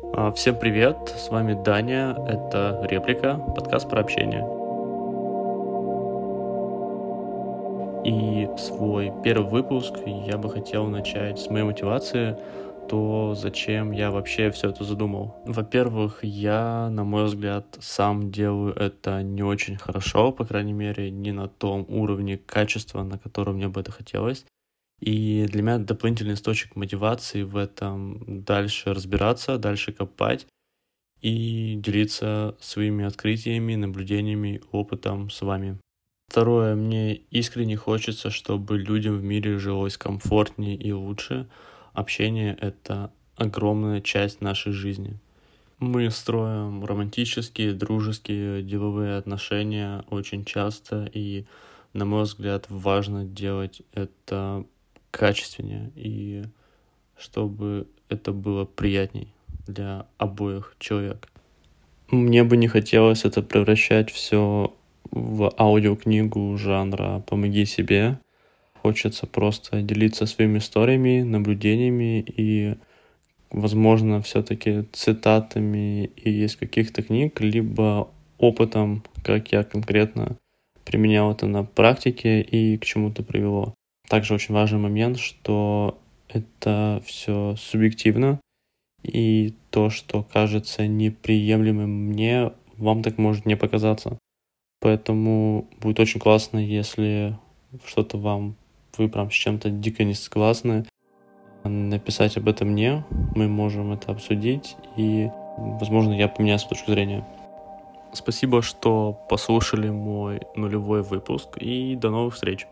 А, всем привет, с вами Даня, это «Реплика», подкаст про общение. И свой первый выпуск я бы хотел начать с моей мотивации, то зачем я вообще все это задумал. Во-первых, я, на мой взгляд, сам делаю это не очень хорошо, по крайней мере, не на том уровне качества, на котором мне бы это хотелось. И для меня дополнительный источник мотивации в этом дальше разбираться, дальше копать и делиться своими открытиями, наблюдениями, опытом с вами. Второе, мне искренне хочется, чтобы людям в мире жилось комфортнее и лучше. Общение — это огромная часть нашей жизни. Мы строим романтические, дружеские, деловые отношения очень часто, и, на мой взгляд, важно делать это качественнее и чтобы это было приятней для обоих человек. Мне бы не хотелось это превращать все в аудиокнигу жанра «Помоги себе». Хочется просто делиться своими историями, наблюдениями и, возможно, все-таки цитатами из каких-то книг, либо опытом, как я конкретно применял это на практике и к чему-то привело. Также очень важный момент, что это все субъективно, и то, что кажется неприемлемым мне, вам так может не показаться. Поэтому будет очень классно, если что-то вам, вы прям с чем-то дико не согласны, написать об этом мне, мы можем это обсудить, и, возможно, я поменяю свою точку зрения. Спасибо, что послушали мой нулевой выпуск, и до новых встреч!